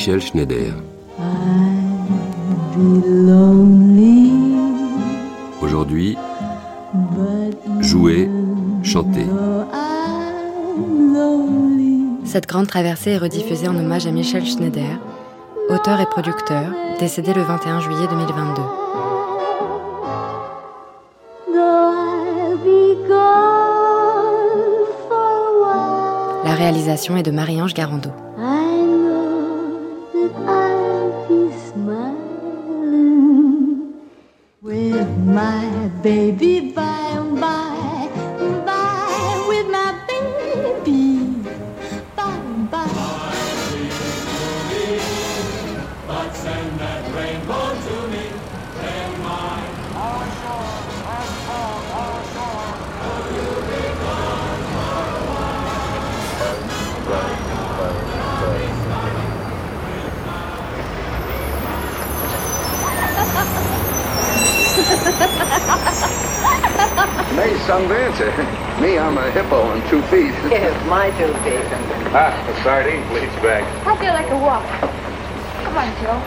Michel Schneider. Aujourd'hui, jouer, chanter. Cette grande traversée est rediffusée en hommage à Michel Schneider, auteur et producteur, décédé le 21 juillet 2022. Though I'll be gone for a while, La réalisation est de Marie-Ange Garando. Baby May dancer. Me, I'm a hippo on two feet. Yes, my two feet. Ah, a sardine bleeds back. I feel like a walk. Come on, Joe.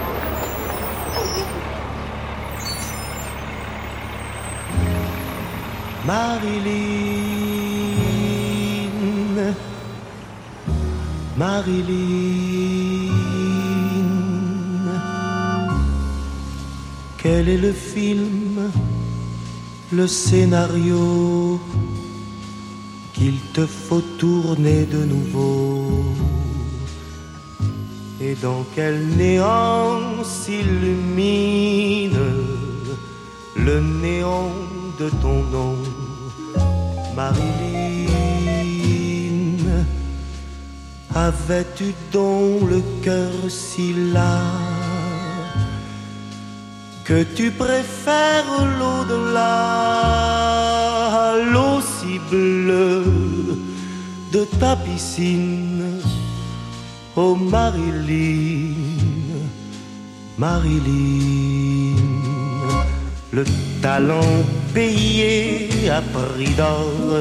Marilyn, Marilyn, quel est le film, le scénario qu'il te faut tourner de nouveau. Et dans quel néant s'illumine le néant de ton nom Marilyn, avais-tu donc le cœur si las que tu préfères l'au-delà l'eau si bleue de ta piscine Oh Marilyn, Marilyn, le talent payé à prix d'or,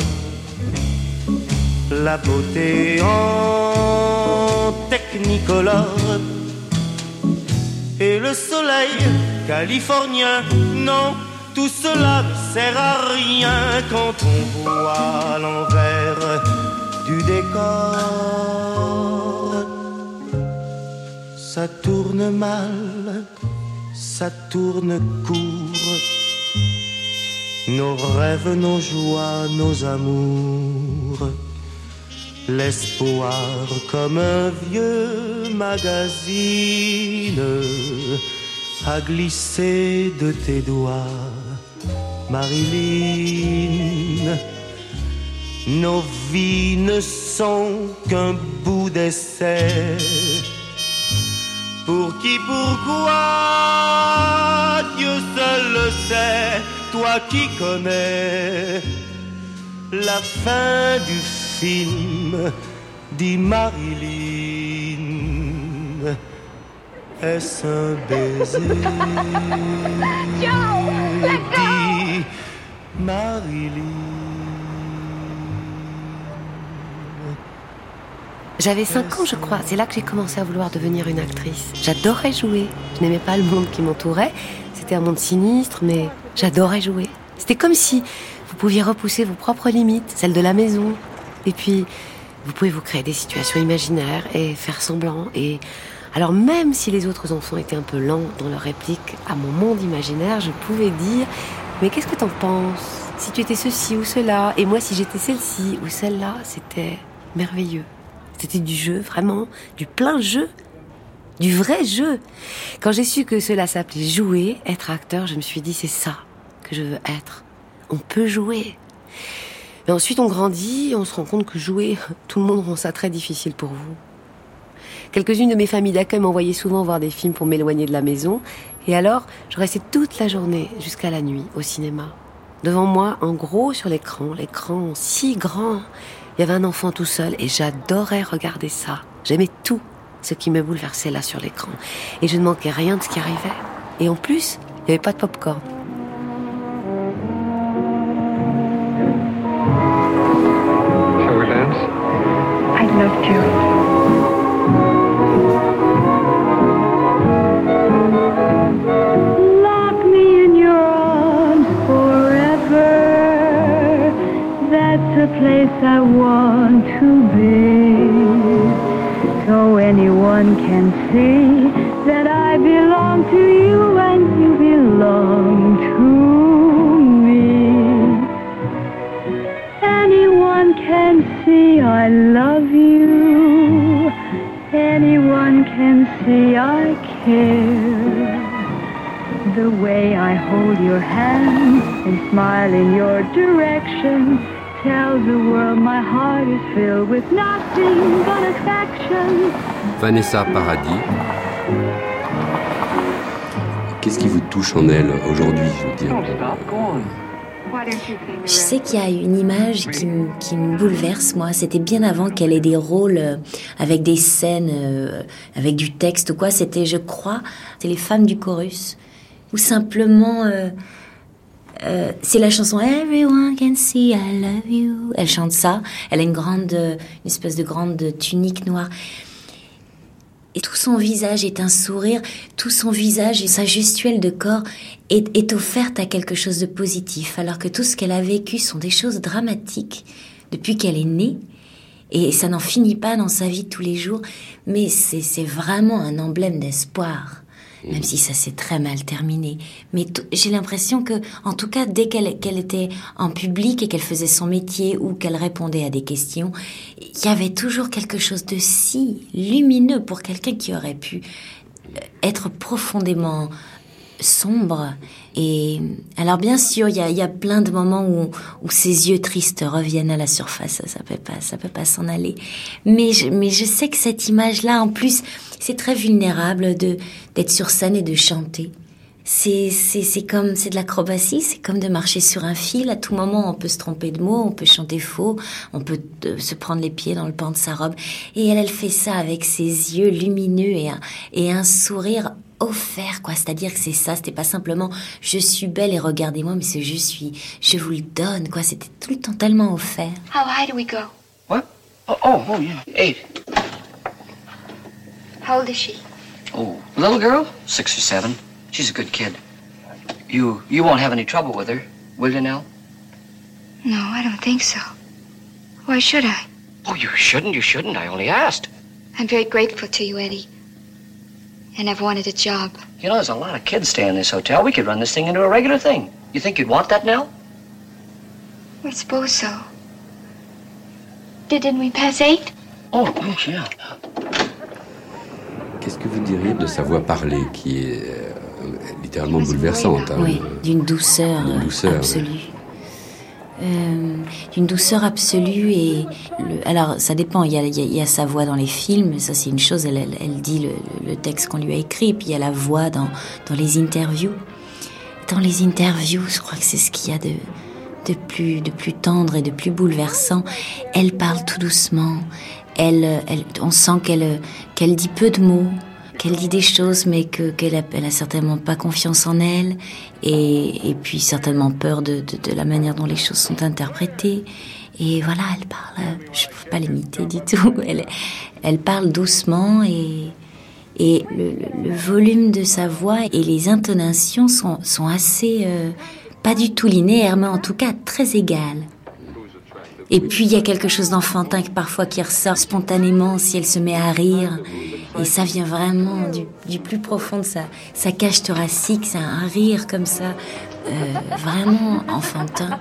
la beauté en technicolore et le soleil californien. Non, tout cela ne sert à rien quand on voit l'envers du décor. Ça tourne mal, ça tourne court. Nos rêves, nos joies, nos amours. L'espoir comme un vieux magazine a glissé de tes doigts, Marilyn. Nos vies ne sont qu'un bout d'essai. Pour qui, pourquoi, Dieu seul le sait, toi qui connais la fin du film, dit Marilyn. Est-ce un baiser Marilyn. J'avais 5 ans, je crois. C'est là que j'ai commencé à vouloir devenir une actrice. J'adorais jouer. Je n'aimais pas le monde qui m'entourait. C'était un monde sinistre, mais j'adorais jouer. C'était comme si vous pouviez repousser vos propres limites, celles de la maison. Et puis, vous pouvez vous créer des situations imaginaires et faire semblant. Et alors, même si les autres enfants étaient un peu lents dans leur réplique à mon monde imaginaire, je pouvais dire Mais qu'est-ce que t'en penses? Si tu étais ceci ou cela, et moi si j'étais celle-ci ou celle-là, c'était merveilleux. C'était du jeu, vraiment, du plein jeu, du vrai jeu. Quand j'ai su que cela s'appelait jouer, être acteur, je me suis dit c'est ça que je veux être. On peut jouer. Mais ensuite on grandit, on se rend compte que jouer, tout le monde rend ça très difficile pour vous. Quelques-unes de mes familles d'accueil m'envoyaient souvent voir des films pour m'éloigner de la maison, et alors je restais toute la journée jusqu'à la nuit au cinéma. Devant moi, en gros sur l'écran, l'écran si grand, il y avait un enfant tout seul et j'adorais regarder ça. J'aimais tout ce qui me bouleversait là sur l'écran. Et je ne manquais rien de ce qui arrivait. Et en plus, il n'y avait pas de popcorn. Shall we dance? Love to. Place I want to be. So anyone can see that I belong to you and you belong to me. Anyone can see I love you. Anyone can see I care. The way I hold your hand and smile in your direction tells the world my heart is filled with nothing but affection. Vanessa Paradis. Qu'est-ce qui vous touche en elle aujourd'hui, je veux dire Je sais qu'il y a une image qui, me- qui me bouleverse, moi. C'était bien avant qu'elle ait des rôles euh, avec des scènes, euh, avec du texte ou quoi. C'était, je crois, c'est les femmes du chorus. Ou simplement, euh, euh, c'est la chanson Everyone can see I love you. Elle chante ça. Elle a une grande, une espèce de grande tunique noire. Et tout son visage est un sourire, tout son visage et sa gestuelle de corps est, est offerte à quelque chose de positif, alors que tout ce qu'elle a vécu sont des choses dramatiques depuis qu'elle est née. Et ça n'en finit pas dans sa vie tous les jours, mais c'est vraiment un emblème d'espoir, même si ça s'est très mal terminé. Mais j'ai l'impression que, en tout cas, dès qu'elle qu'elle était en public et qu'elle faisait son métier ou qu'elle répondait à des questions, il y avait toujours quelque chose de si lumineux pour quelqu'un qui aurait pu euh, être profondément sombre. Et alors bien sûr, il y a, y a plein de moments où, où ses yeux tristes reviennent à la surface. Ça, peut pas, ça peut pas s'en aller. Mais je, mais je sais que cette image-là, en plus, c'est très vulnérable de d'être sur scène et de chanter. C'est c'est c'est comme c'est de l'acrobatie, c'est comme de marcher sur un fil. À tout moment, on peut se tromper de mots, on peut chanter faux, on peut euh, se prendre les pieds dans le pan de sa robe. Et elle, elle fait ça avec ses yeux lumineux et un et un sourire offert quoi c'est-à-dire que c'est ça c'était pas simplement je suis belle et regardez-moi mais c'est je suis je vous le donne quoi c'était tout le temps tellement offert How high do we go? What? Oh, oh, oh, yeah. Eight. How old is she? Oh, little girl? Six or seven. She's a good kid. You you won't have any trouble with her, will you, Nell? No, I don't think so. Why should I? Oh, you shouldn't. You shouldn't. I only asked. I'm very grateful to you, Eddie. And I've wanted a job. You know, there's a lot of kids stay in this hotel. We could run this thing into a regular thing. You think you'd want that, Nell? I suppose so. Didn't we pass eight? Oh, oh yeah. Qu'est-ce que vous diriez de sa voix parlée qui est euh, littéralement bouleversante hein oui d'une douceur, D'une douceur, absolue Euh, d'une douceur absolue et alors ça dépend il y, a, sa voix dans les films ça c'est une chose elle, dit le, texte qu'on lui a écrit puis il y a la voix dans, les interviews. Dans les interviews je crois que c'est ce qu'il y a de de plus de plus tendre et de plus bouleversant. Elle parle tout doucement. Elle on sent qu'elle qu'elle dit peu de mots qu'elle dit des choses, mais que qu'elle a, certainement pas confiance en elle, et, et puis certainement peur de, de, la manière dont les choses sont interprétées. Et voilà, elle parle, je ne peux pas l'imiter du tout. Elle, elle parle doucement et et le volume de sa voix et les intonations sont, sont assez, euh, pas du tout linéaires, mais en tout cas très égales. Et puis il y a quelque chose d'enfantin que parfois qui ressort spontanément si elle se met à rire. Et ça vient vraiment du, du plus profond de sa, sa cage thoracique, c'est un rire comme ça, euh, vraiment enfantin.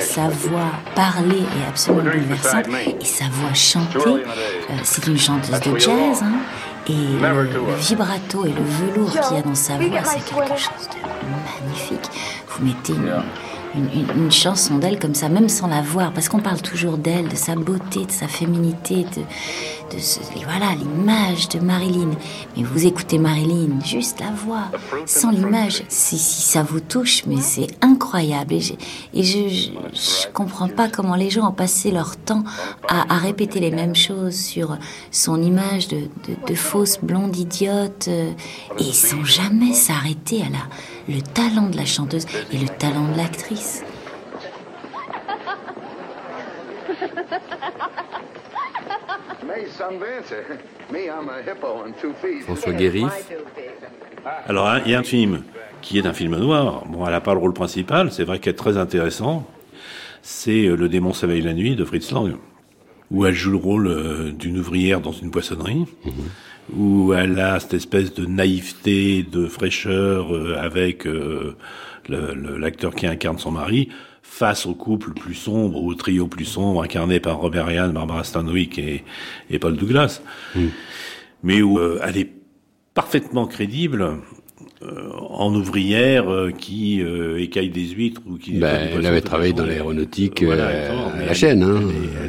Sa voix parler est absolument bouleversante. et sa voix chanter, euh, c'est une chanteuse de jazz, hein, et le, vibrato et le velours qu'il y a dans sa voix, c'est quelque chose de magnifique. Vous mettez une, une, chanson d'elle comme ça, même sans la voir, parce qu'on parle toujours d'elle, de sa beauté, de sa féminité, de, ce- voilà l'image de Marilyn. Mais vous écoutez Marilyn, juste la voix, sans l'image, si, si ça vous touche, mais c'est incroyable. Et, je, je, comprends pas comment les gens ont passé leur temps à, répéter les mêmes choses sur son image de, de, de fausse blonde idiote, euh, et sans jamais s'arrêter à la, le talent de la chanteuse et le talent de l'actrice. François Guérif, Alors, il y a un film qui est un film noir. Bon, elle n'a pas le rôle principal, c'est vrai qu'elle est très intéressant. C'est euh, Le démon s'éveille la nuit de Fritz Lang, où elle joue le rôle euh, d'une ouvrière dans une poissonnerie, où elle a cette espèce de naïveté, de fraîcheur euh, avec euh, l'acteur qui incarne son mari, face au couple plus sombre, au trio plus sombre, incarné par Robert Ryan, Barbara Stanwyck et, et Paul Douglas, mais où euh, elle est parfaitement crédible euh, en ouvrière euh, qui euh, écaille des huîtres ou qui Ben, elle avait travaillé dans l'aéronautique, Voilà, euh, à la chaîne, hein,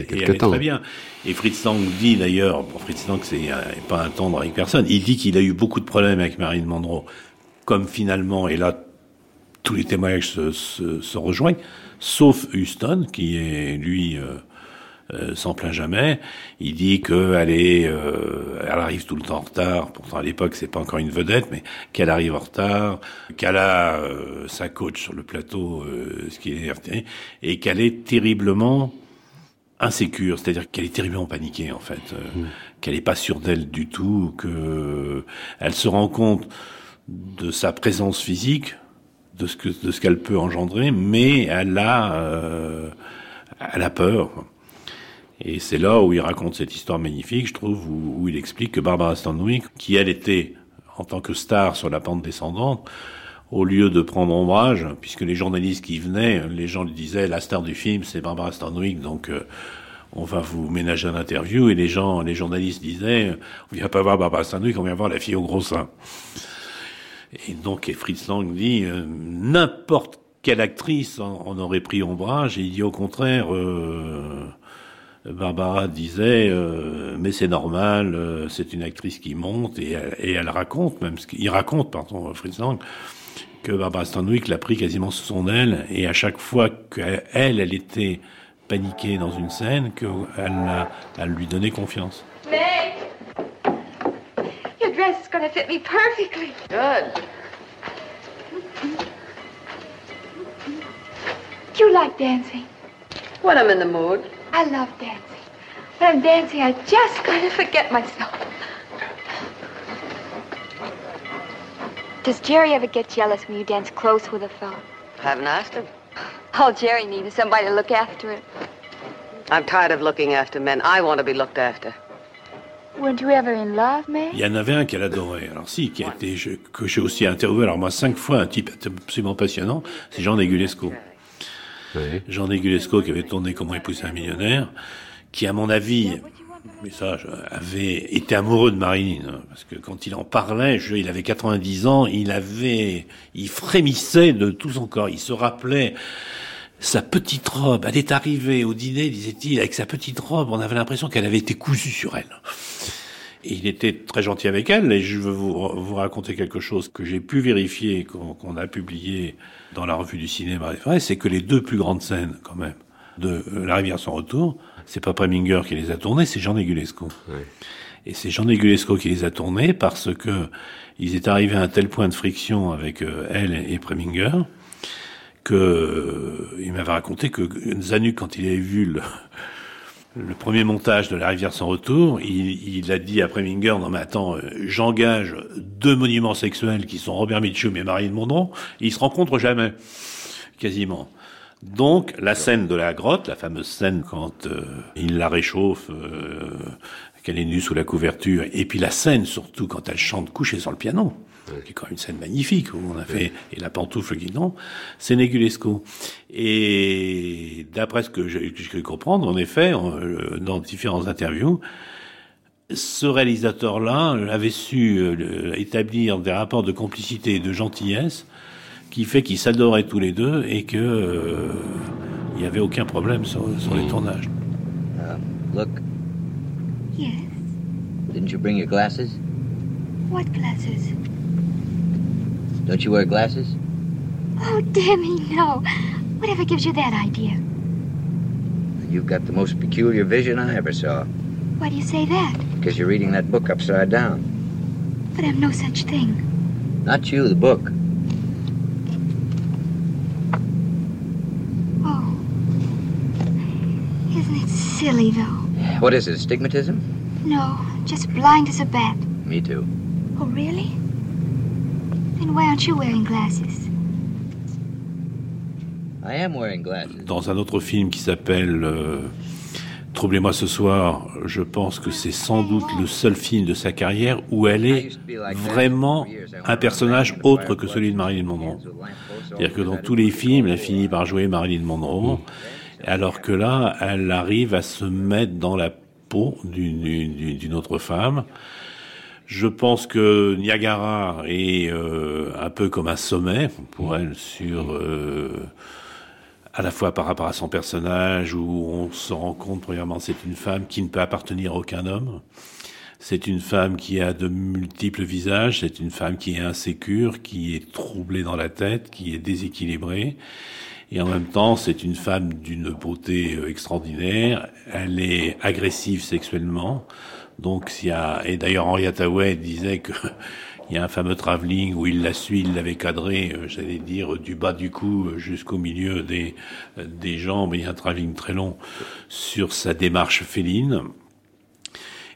quelque et est temps. très bien. Et Fritz Lang dit d'ailleurs, pour Fritz Lang, c'est euh, pas un tendre avec personne. Il dit qu'il a eu beaucoup de problèmes avec Marilyn Monroe, comme finalement, et là tous les témoignages se, se, se rejoignent, sauf Houston, qui est lui euh, s'en plaint jamais. Il dit qu'elle est, euh, elle arrive tout le temps en retard. Pourtant à l'époque c'est pas encore une vedette, mais qu'elle arrive en retard, qu'elle a euh, sa coach sur le plateau, euh, ce qui est et qu'elle est terriblement insécure, c'est-à-dire qu'elle est terriblement paniquée en fait, euh, qu'elle est pas sûre d'elle du tout, que elle se rend compte de sa présence physique, de ce que de ce qu'elle peut engendrer, mais elle a euh, elle a peur. Et c'est là où il raconte cette histoire magnifique, je trouve, où, il explique que Barbara Stanwyck, qui elle était en tant que star sur la pente descendante, au lieu de prendre ombrage, puisque les journalistes qui venaient, les gens lui disaient la star du film c'est Barbara Stanwyck, donc euh, on va vous ménager un interview, et les gens, les journalistes disaient on vient pas voir Barbara Stanwyck, on vient voir la fille au gros sein. Et donc, Fritz Lang dit, euh, n'importe quelle actrice en, en aurait pris ombrage, et il dit au contraire, euh, Barbara disait, euh, mais c'est normal, euh, c'est une actrice qui monte, et, elle- et elle raconte, même, ce qu'il raconte, pardon, Fritz Lang, que Barbara Stanwyck l'a pris quasiment sous son aile, et à chaque fois qu'elle, elle, était paniquée dans une scène, qu'elle elle lui donnait confiance. Meg! Your dress is gonna fit me perfectly. Good. Do you like dancing? When I'm in the mood. I love dancing. When I'm dancing, I just kind of forget myself. Does Jerry ever get jealous when you dance close with a fellow? I Haven't asked him. All Jerry needs is somebody to look after him. I'm tired of looking after men. I want to be looked after. Weren't you ever in love, Meg? Il y en avait un qu'elle adorait. Alors si, qui a été, je- que j'ai aussi interviewé. Alors moi, cinq fois, un type absolument passionnant, c'est Jean Negulesco. Jean Negulesco qui avait tourné Comment épouser un millionnaire, qui à mon avis, mais ça, avait été amoureux de Marilyn, hein, parce que quand il en parlait, je, il avait 90 ans, il avait, il frémissait de tout son corps, il se rappelait sa petite robe. Elle est arrivée au dîner, disait-il, avec sa petite robe, on avait l'impression qu'elle avait été cousue sur elle. Et il était très gentil avec elle, et je veux vous, vous raconter quelque chose que j'ai pu vérifier, qu'on a publié dans la revue du cinéma, c'est vrai, c'est que les deux plus grandes scènes, quand même, de euh, La rivière sans retour, c'est pas Preminger qui les a tournées, c'est Jean Negulesco. Et c'est Jean Negulesco qui les a tournées parce que ils étaient arrivés à un tel point de friction avec euh, elle et Preminger que euh, il m'avait raconté que Zanuck, quand il avait vu le, le premier montage de La rivière sans retour, il, il a dit à Preminger, non mais attends, euh, j'engage deux monuments sexuels qui sont Robert Mitchum et Marilyn Monroe, ils se rencontrent jamais, quasiment. Donc la scène de la grotte, la fameuse scène quand euh, il la réchauffe, euh, qu'elle est nue sous la couverture. Et puis la scène, surtout quand elle chante couchée sur le piano, qui est quand même une scène magnifique où on a fait et la pantoufle qui non, c'est Negulesco. Et d'après ce que j'ai cru comprendre, en effet, euh, dans différentes interviews, ce réalisateur-là avait su euh, établir des rapports de complicité et de gentillesse qui fait qu'ils s'adoraient tous les deux et que euh, il n'y avait aucun problème sur, sur les tournages. Look, Yes. didn't you bring your glasses? What glasses? Don't you wear glasses? Oh, Demi, no. Whatever gives you that idea? You've got the most peculiar vision I ever saw. Why do you say that? Because you're reading that book upside down. But I'm no such thing. Not you, the book. Oh. Isn't it silly, though? What is it, astigmatism? No, just blind as a bat. Me too. Oh, really? Then why aren't you wearing glasses? I am wearing glasses. Dans un autre film qui s'appelle euh, Troublez-moi ce soir, je pense que c'est sans doute le seul film de sa carrière où elle est vraiment un personnage autre que celui de Marilyn Monroe. C'est-à-dire que dans tous les films, elle finit par jouer Marilyn Monroe, alors que là, elle arrive à se mettre dans la peau d'une autre femme. Je pense que Niagara est euh, un peu comme un sommet pour elle sur euh, à la fois par rapport à son personnage où on se rend compte premièrement c'est une femme qui ne peut appartenir à aucun homme. C'est une femme qui a de multiples visages, c'est une femme qui est insécure, qui est troublée dans la tête, qui est déséquilibrée. Et en même temps, c'est une femme d'une beauté euh, extraordinaire. Elle est agressive sexuellement. Donc, s'il y a, et d'ailleurs, Henri Hathaway disait que il y a un fameux travelling où il la suit, il l'avait cadré, euh, j'allais dire, du bas du cou euh, jusqu'au milieu des, euh, des jambes. Il y a un travelling très long sur sa démarche féline.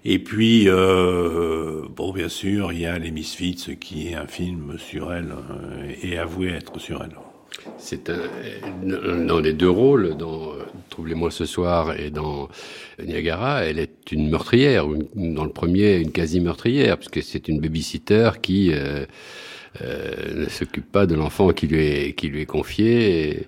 Et puis, euh, bon, bien sûr, il y a Les Misfits, qui est un film sur elle, et avoué être sur elle. C'est un, dans les deux rôles, dans euh, Troublez-moi ce soir et dans Niagara, elle est une meurtrière. Dans le premier, une quasi-meurtrière, puisque c'est une babysitter qui euh, euh, ne s'occupe pas de l'enfant qui lui est, qui lui est confié. et-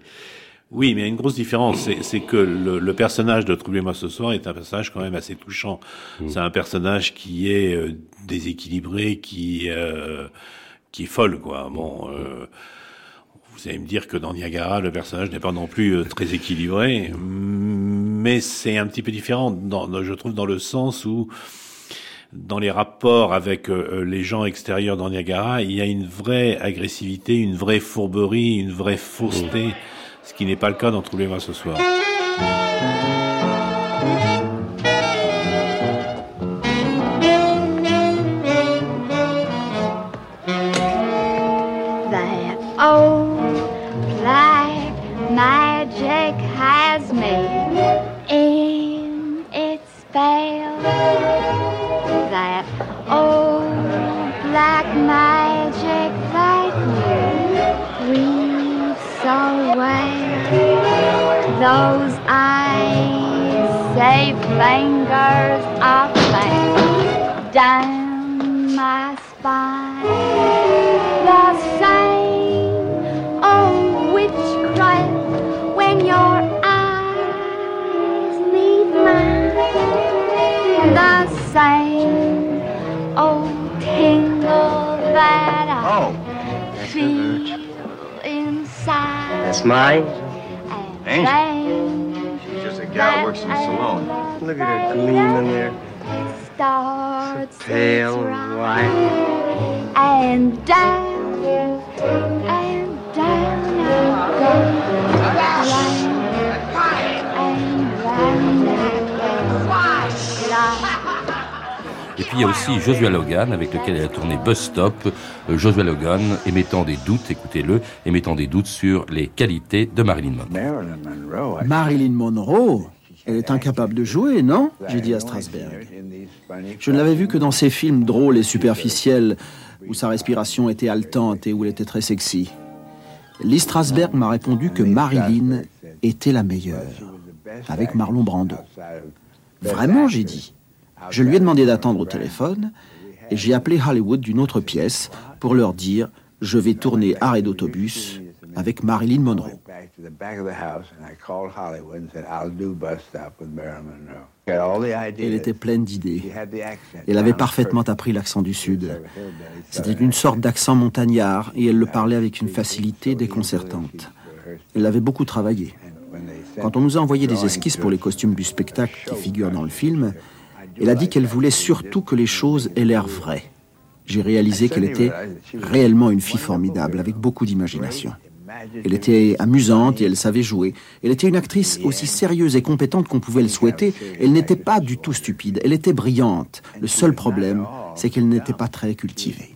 Oui, mais il y a une grosse différence, c'est- que le, le personnage de Troublez-moi ce soir est un personnage quand même assez touchant. C'est un personnage qui est euh, déséquilibré, qui euh, qui est folle, quoi. Bon, euh, vous allez me dire que dans Niagara, le personnage n'est pas non plus euh, très équilibré, mais c'est un petit peu différent, je trouve, dans le sens où dans les rapports avec euh, euh, les gens extérieurs dans Niagara, il y a une vraie agressivité, une vraie fourberie, une vraie fausseté, ce qui n'est pas le cas dans Troublez-moi ce soir. Inside. Mine. Angel. She's just a gal who works in the salon. Look at her gleaming there. Starts Pale and white. and down puis il y a aussi Joshua Logan avec lequel elle a tourné Bus Stop. Euh, Joshua Logan émettant des doutes, écoutez-le, émettant des doutes sur les qualités de Marilyn Monroe. Marilyn Monroe Elle est incapable de jouer, non? J'ai dit à Strasberg. Je ne l'avais vue que dans ces films drôles et superficiels où sa respiration était haletante et où elle était très sexy. Lee Strasberg m'a répondu que Marilyn était la meilleure, avec Marlon Brando. Vraiment, j'ai dit. Je lui ai demandé d'attendre au téléphone et j'ai appelé Hollywood d'une autre pièce pour leur dire je vais tourner arrêt d'autobus avec Marilyn Monroe. Elle était pleine d'idées. Elle avait parfaitement appris l'accent du Sud. C'était une sorte d'accent montagnard et elle le parlait avec une facilité déconcertante. Elle l'avait beaucoup travaillé. Quand on nous a envoyé des esquisses pour les costumes du spectacle qui figurent dans le film, elle a dit qu'elle voulait surtout que les choses aient l'air vraies. J'ai réalisé qu'elle était réellement une fille formidable, avec beaucoup d'imagination. Elle était amusante et elle savait jouer. Elle était une actrice aussi sérieuse et compétente qu'on pouvait le souhaiter. Elle n'était pas du tout stupide. Elle était brillante. Le seul problème, c'est qu'elle n'était pas très cultivée.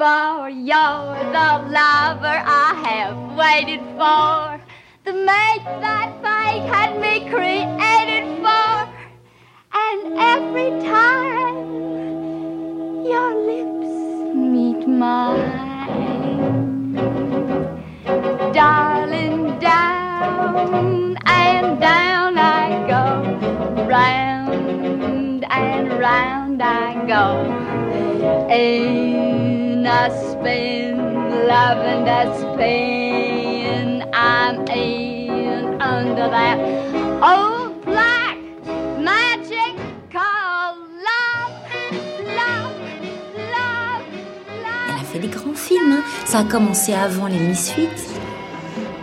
For you're the lover I have waited for. the mate that fate had me created for. And every time your lips meet mine, darling, down and down I go, round and round I go. In Elle a fait des grands films. Hein. Ça a commencé avant les Misfits.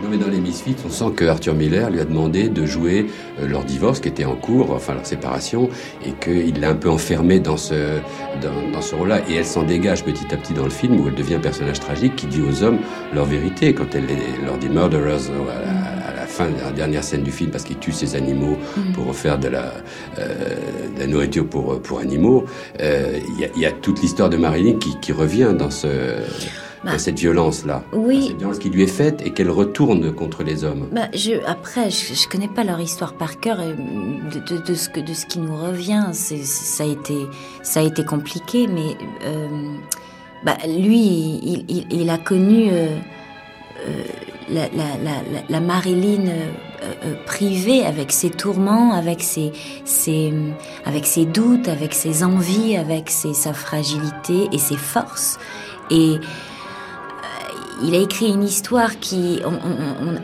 Non, mais dans les Misfits, on sent que Arthur Miller lui a demandé de jouer euh, leur divorce qui était en cours, enfin leur séparation, et qu'il l'a un peu enfermée dans ce, dans, dans ce rôle-là. Et elle s'en dégage petit à petit dans le film où elle devient un personnage tragique qui dit aux hommes leur vérité quand elle leur dit murderers à la, fin de la dernière scène du film parce qu'il tue ses animaux mm. pour faire de la, euh, de la nourriture pour, pour animaux. Euh, il y, a, y, a, toute l'histoire de Marilyn qui, qui revient dans ce bah, cette violence-là. Oui. Cette violence qui lui est faite et qu'elle retourne contre les hommes. Bah, je, après, je, je connais pas leur histoire par cœur et de, de, de, ce que, de ce qui nous revient. C'est, ça a été, ça a été compliqué, mais euh, bah, lui, il, il, il, a connu euh, euh, la, la, la, la, Marilyn euh, euh, privée avec ses tourments, avec ses, ses, avec ses doutes, avec ses envies, avec ses, sa fragilité et ses forces. Et il a écrit une histoire qui,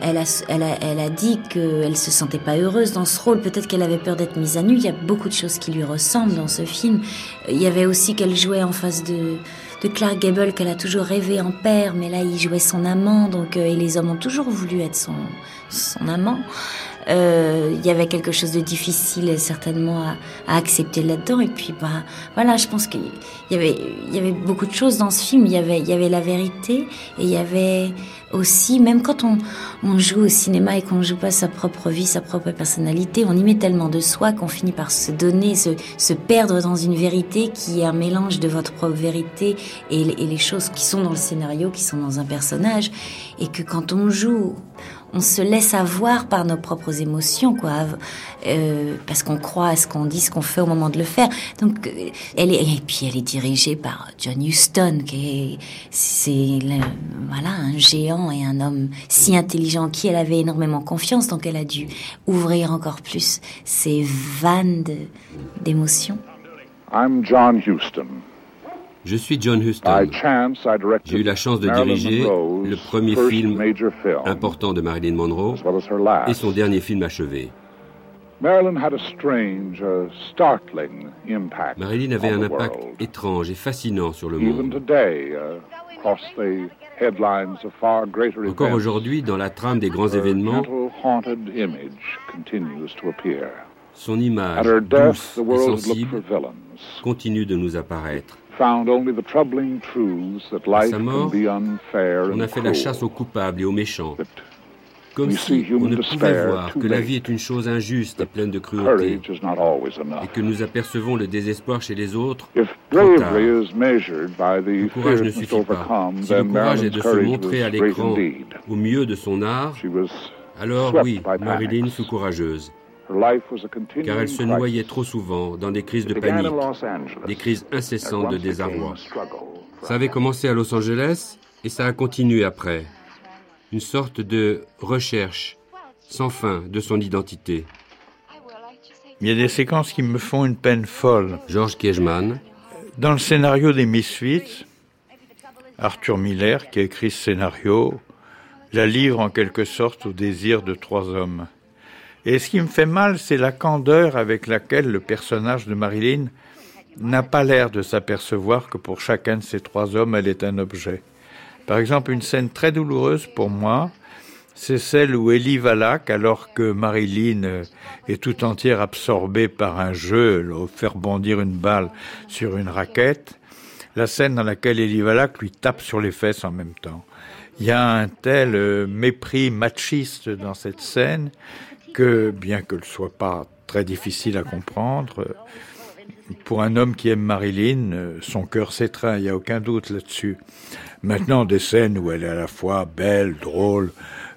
elle, a, elle, a, elle a dit qu'elle se sentait pas heureuse dans ce rôle. Peut-être qu'elle avait peur d'être mise à nu. Il y a beaucoup de choses qui lui ressemblent dans ce film. Il y avait aussi qu'elle jouait en face de, de Clark Gable, qu'elle a toujours rêvé en père, mais là il jouait son amant. Donc, euh, et les hommes ont toujours voulu être son, son amant. Euh, il y avait quelque chose de difficile certainement à, à accepter là-dedans. Et puis, bah, voilà, je pense qu'il y avait, il y avait beaucoup de choses dans ce film. Il y avait, il y avait la vérité et il y avait aussi, même quand on, on joue au cinéma et qu'on joue pas sa propre vie, sa propre personnalité, on y met tellement de soi qu'on finit par se donner, se, se perdre dans une vérité qui est un mélange de votre propre vérité et, et les choses qui sont dans le scénario, qui sont dans un personnage. Et que quand on joue, on se laisse avoir par nos propres émotions, quoi, euh, parce qu'on croit à ce qu'on dit, ce qu'on fait au moment de le faire. Donc, euh, elle est, et puis elle est dirigée par John Huston, qui est, c'est, voilà, un géant et un homme si intelligent qui elle avait énormément confiance, donc elle a dû ouvrir encore plus ses vannes d'émotions. I'm John Huston. Je suis John Huston. J'ai eu la chance de diriger le premier film important de Marilyn Monroe et son dernier film achevé. Marilyn avait un impact étrange et fascinant sur le monde. Uh, Encore aujourd'hui, dans la trame des grands événements, son image douce et sensible continue de nous apparaître. À sa mort, on a fait la chasse aux coupables et aux méchants, comme si on ne pouvait voir que la vie est une chose injuste et pleine de cruauté, et que nous apercevons le désespoir chez les autres trop tard. Le courage ne suffit pas. Si le courage est de se montrer à l'écran au mieux de son art, alors oui, Marilyn fut courageuse car elle se noyait trop souvent dans des crises de panique, des crises incessantes de désarroi. Ça avait commencé à Los Angeles et ça a continué après. Une sorte de recherche sans fin de son identité. Il y a des séquences qui me font une peine folle. George Kiechman. Dans le scénario des Misfits, Arthur Miller, qui a écrit ce scénario, la livre en quelque sorte au désir de trois hommes. Et ce qui me fait mal, c'est la candeur avec laquelle le personnage de Marilyn n'a pas l'air de s'apercevoir que pour chacun de ces trois hommes, elle est un objet. Par exemple, une scène très douloureuse pour moi, c'est celle où Ellie Valac, alors que Marilyn est tout entière absorbée par un jeu, faire bondir une balle sur une raquette, la scène dans laquelle Ellie Valac lui tape sur les fesses en même temps. Il y a un tel euh, mépris machiste dans cette scène que, bien que ce soit pas très difficile à comprendre, pour un homme qui aime Marilyn, son cœur s'étreint, il n'y a aucun doute là-dessus. Maintenant, des scènes où elle est à la fois belle, drôle,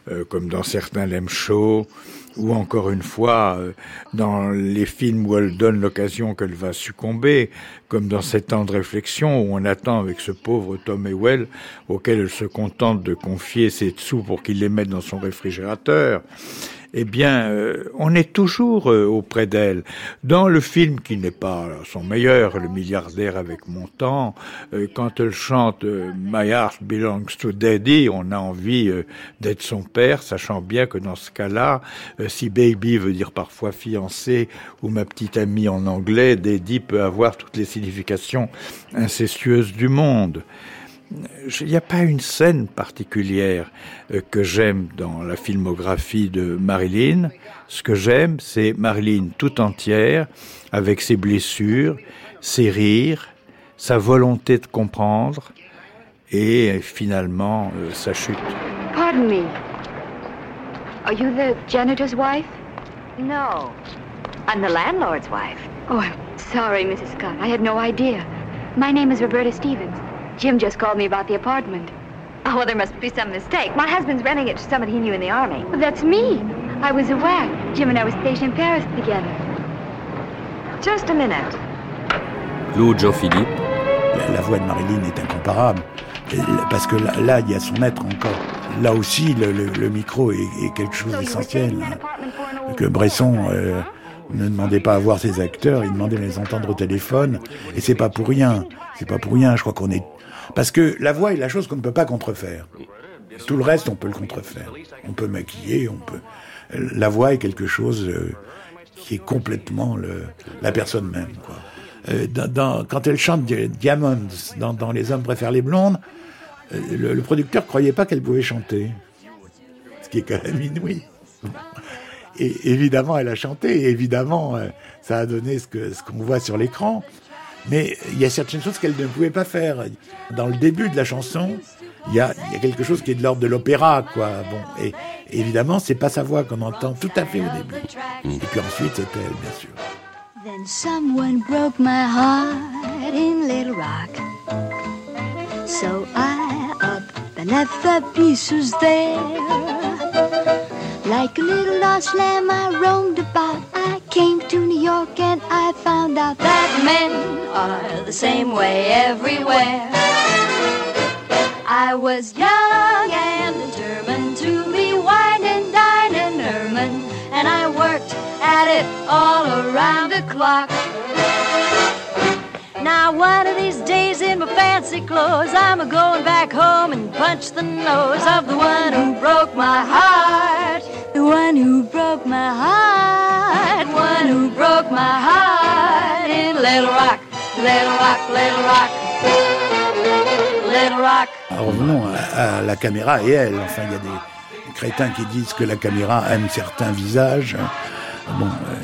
euh, comme dans certains Lem Show, ou encore une fois euh, dans les films où elle donne l'occasion qu'elle va succomber, comme dans Sept ans de réflexion où on attend avec ce pauvre Tom Ewell auquel elle se contente de confier ses dessous pour qu'il les mette dans son réfrigérateur eh bien, euh, on est toujours euh, auprès d'elle. Dans le film qui n'est pas son meilleur, Le milliardaire avec mon temps, euh, quand elle chante My Heart Belongs to Daddy, on a envie d'être son père, sachant bien que dans ce cas-là, si baby veut dire parfois fiancé ou ma petite amie en anglais, Daddy peut avoir toutes les significations incestueuses du monde il n'y a pas une scène particulière euh, que j'aime dans la filmographie de Marilyn. Ce que j'aime, c'est Marilyn tout entière, avec ses blessures, ses rires, sa volonté de comprendre et finalement euh, sa chute. Pardon me. Are you the janitor's wife? No. I'm the landlord's wife. Oh, I'm sorry, Mrs. Scott. I had no idea. My name is Roberta Stevens. Jim just called me about the apartment. Oh, well, there must be some mistake. My husband's renting it to somebody he knew in the army. Well, that's me. I was aware. Jim and I were stationed in Paris together. Just a minute. Claude Jean-Philippe. La, la, voix de Marilyn est incomparable. Parce que là, là, il y a son être encore. Là aussi, le, le, le micro est, est, quelque chose d'essentiel. Que Bresson euh, ne demandait pas à voir ses acteurs, il demandait à les entendre au téléphone. Et c'est pas pour rien. C'est pas pour rien. Je crois qu'on est parce que la voix est la chose qu'on ne peut pas contrefaire. Tout le reste, on peut le contrefaire. On peut maquiller, on peut. La voix est quelque chose euh, qui est complètement la personne même. Euh, quand elle chante Diamonds dans, Les hommes préfèrent les blondes, euh, le, le, producteur croyait pas qu'elle pouvait chanter. Ce qui est quand même inouï. Et évidemment, elle a chanté, et évidemment, ça a donné ce qu'on voit sur l'écran. Mais il y a certaines choses qu'elle ne pouvait pas faire. Dans le début de la chanson, il y a, quelque chose qui est de l'ordre de l'opéra, quoi. Bon, et, évidemment, c'est pas sa voix qu'on entend tout à fait au début. Et puis ensuite, c'est elle, bien sûr. Then someone broke my heart in Little Rock. So I up and left the pieces there. Like a little lost lamb, I roamed about. I came to New York and I found out that men are the same way everywhere. I was young and determined to be wine and dine and ermine, and I worked at it all around the clock. Now one of these days in my fancy clothes, I'm a going back home and punch the nose of the one who broke my heart. The one who broke my heart. My. Revenons à, la caméra et elle. Enfin, il y a des crétins qui disent que la caméra aime certains visages. Bon, euh,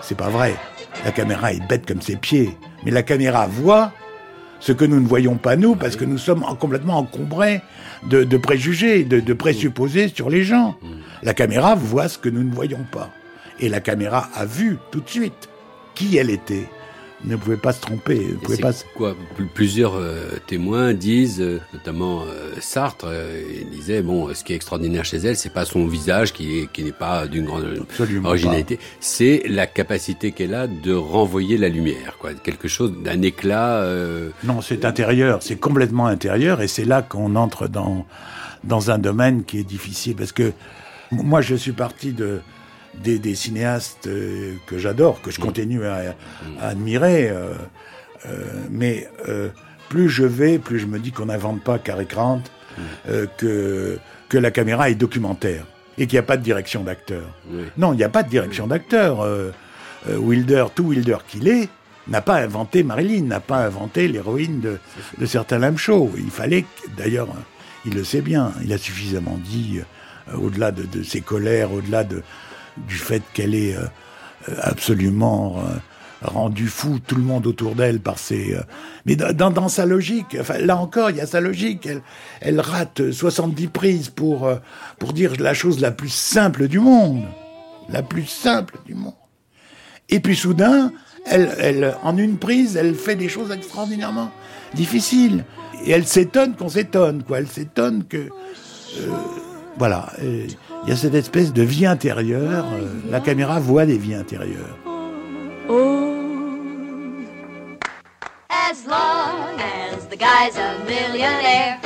c'est pas vrai. La caméra est bête comme ses pieds. Mais la caméra voit ce que nous ne voyons pas nous, parce que nous sommes complètement encombrés de, préjugés, de, présupposés sur les gens. La caméra voit ce que nous ne voyons pas. Et la caméra a vu tout de suite qui elle était. ne pouvait pas se tromper. Ne pouvait pas se- quoi Plusieurs euh, témoins disent, euh, notamment euh, Sartre, il disait bon, ce qui est extraordinaire chez elle, c'est pas son visage qui est qui n'est pas d'une grande Absolument originalité, c'est la capacité qu'elle a de renvoyer la lumière, quoi, quelque chose d'un éclat. Non, c'est intérieur, c'est complètement intérieur, et c'est là qu'on entre dans dans un domaine qui est difficile parce que moi je suis parti de des, des cinéastes euh, que j'adore, que je continue à, à admirer, euh, euh, mais euh, plus je vais, plus je me dis qu'on n'invente pas Cary Grant, euh, que que la caméra est documentaire et qu'il n'y a pas de direction d'acteur. Non, il n'y a pas de direction d'acteur. Euh, euh, Wilder, tout Wilder qu'il est, n'a pas inventé Marilyn, n'a pas inventé l'héroïne de, de certains lame shows. Il fallait, d'ailleurs, euh, il le sait bien, il a suffisamment dit, euh, au-delà de, de ses colères, au-delà de, du fait qu'elle est euh, absolument euh, rendue fou tout le monde autour d'elle par ses... euh, mais dans, dans- sa logique, là encore, il y a sa logique. Elle, elle rate 70 prises pour, pour dire la chose la plus simple du monde. La plus simple du monde. Et puis soudain, elle, elle, en une prise, elle fait des choses extraordinairement difficiles. Et elle s'étonne qu'on s'étonne, quoi. Elle s'étonne que, voilà, il y a cette espèce de vie intérieure. euh, la caméra voit des vies intérieures. As long as the guy's a millionaire.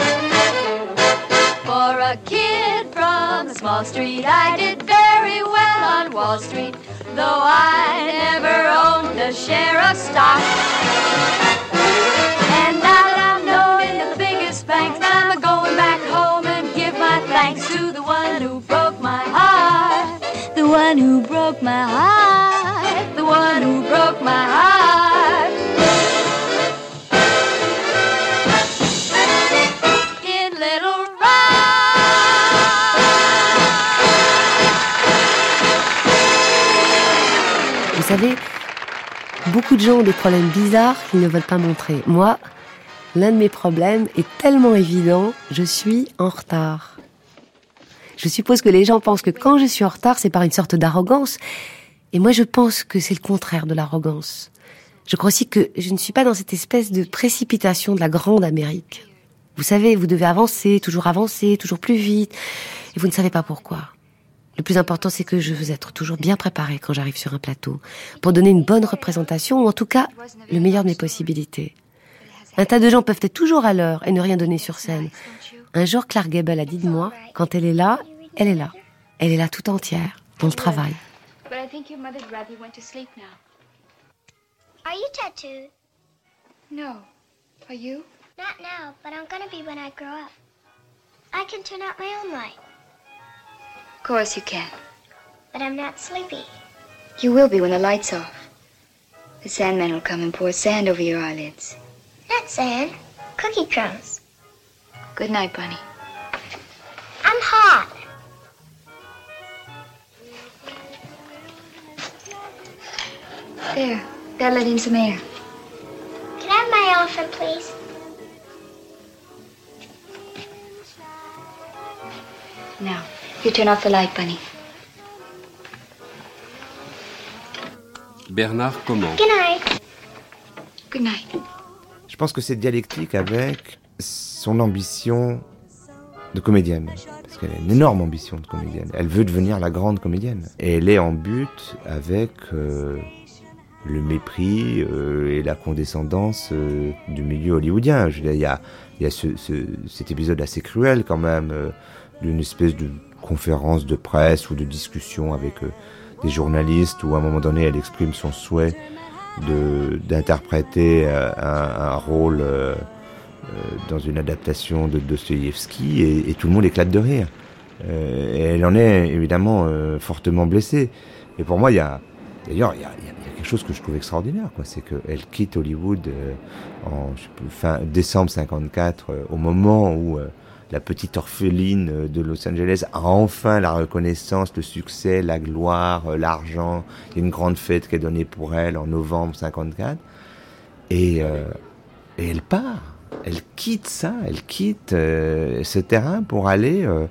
For a kid from small street, I did very well on Wall Street, though I never owned a share of stock. And now that I'm known in the biggest banks, I'm a thanks to the one who broke my heart. The one who broke my heart. The one who broke my heart. Vous savez, beaucoup de gens ont des problèmes bizarres qu'ils ne veulent pas montrer. Moi, l'un de mes problèmes est tellement évident, je suis en retard. Je suppose que les gens pensent que quand je suis en retard, c'est par une sorte d'arrogance. Et moi, je pense que c'est le contraire de l'arrogance. Je crois aussi que je ne suis pas dans cette espèce de précipitation de la grande Amérique. Vous savez, vous devez avancer, toujours avancer, toujours plus vite, et vous ne savez pas pourquoi. Le plus important, c'est que je veux être toujours bien préparée quand j'arrive sur un plateau, pour donner une bonne représentation, ou en tout cas, le meilleur de mes possibilités. Un tas de gens peuvent être toujours à l'heure et ne rien donner sur scène. Un jour, Clark Gable a dit de moi, quand elle est là, elle est là. Elle est là tout entière, dans le travail. But I think your mother'd rather you went to sleep now. Are you tattooed? No. Are you? Not now, but I'm gonna be when I grow up. I can turn out my own light, Of course you can. but I'm not sleepy. You will be when the light's off. The Sandman will come and pour sand over your eyelids. Not sand, cookie crumbs. Good night, Bunny. I'm hot. There. Gotta let in some air. Can I have my elephant, please? Now, you turn off the light, Bunny. Bernard comment? Good night. Good night. Je pense que c'est dialectique avec son ambition de comédienne. Parce qu'elle a une énorme ambition de comédienne. Elle veut devenir la grande comédienne. Et elle est en but avec euh, le mépris euh, et la condescendance euh, du milieu hollywoodien. Il y a, y a ce, ce- cet épisode assez cruel quand même d'une espèce de conférence de presse ou de discussion avec des journalistes où à un moment donné elle exprime son souhait d'interpréter un, rôle dans une adaptation de Dostoïevski et, et tout le monde éclate de rire. Euh, et elle en est évidemment euh, fortement blessée. Et pour moi, il y a d'ailleurs il y y y a quelque chose que je trouve extraordinaire, quoi. C'est qu'elle quitte Hollywood euh, en je sais plus, fin décembre 54, euh, au moment où euh, la petite orpheline euh, de Los Angeles a enfin la reconnaissance, le succès, la gloire, euh, l'argent. Il y a une grande fête qui est donnée pour elle en novembre 54. Et, euh, et elle part. Elle quitte ça, elle quitte euh, ce terrain pour aller euh,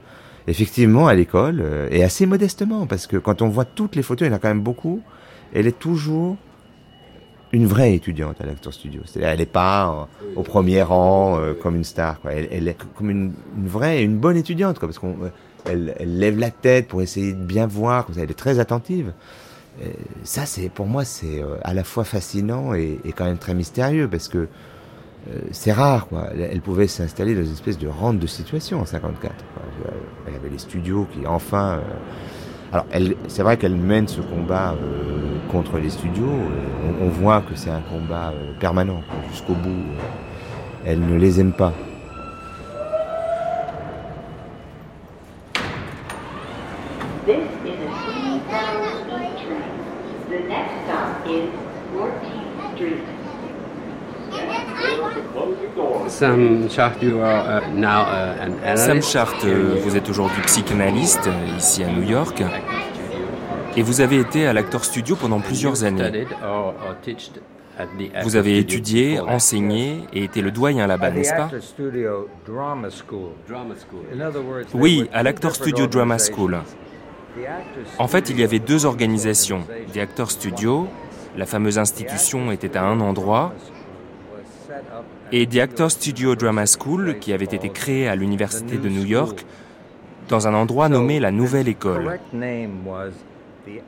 effectivement à l'école, euh, et assez modestement, parce que quand on voit toutes les photos, il y en a quand même beaucoup, elle est toujours une vraie étudiante à l'Actor Studio. C'est-à-dire, elle n'est pas euh, au premier rang euh, comme une star. Quoi. Elle, est comme une, une vraie, une bonne étudiante, quoi, parce qu'on, euh, elle, elle lève la tête pour essayer de bien voir. Comme ça, elle est très attentive. Ça, c'est pour moi, c'est à la fois fascinant et, et quand même très mystérieux, parce que euh, c'est rare. Quoi. Elle, elle pouvait s'installer dans une espèce de rente de situation en 54. Quoi. Il y avait les studios qui, enfin. euh, alors, elle- c'est vrai qu'elle mène ce combat euh, contre les studios. euh, On, voit que c'est un combat euh, permanent jusqu'au bout. euh, Elle ne les aime pas is a Queen Town E train. The next stop is 14th Street. Sam you are uh, now uh, Sam. Chart, euh, vous êtes aujourd'hui psychanalyste euh, ici à New York et vous avez été à l'Actor Studio pendant plusieurs années. Vous avez étudié, enseigné et été le doyen là-bas, n'est-ce pas Studio Drama School. Drama School. In other words, there Oui, were à two l'Actor Studio Drama School. organizations. The Actors En fait, il y avait Studio deux organisations. The Actor Studio, la fameuse institution était à un endroit, et The Actor Studio Drama School, qui avait été créée à l'Université de New York, dans un endroit nommé la Nouvelle École.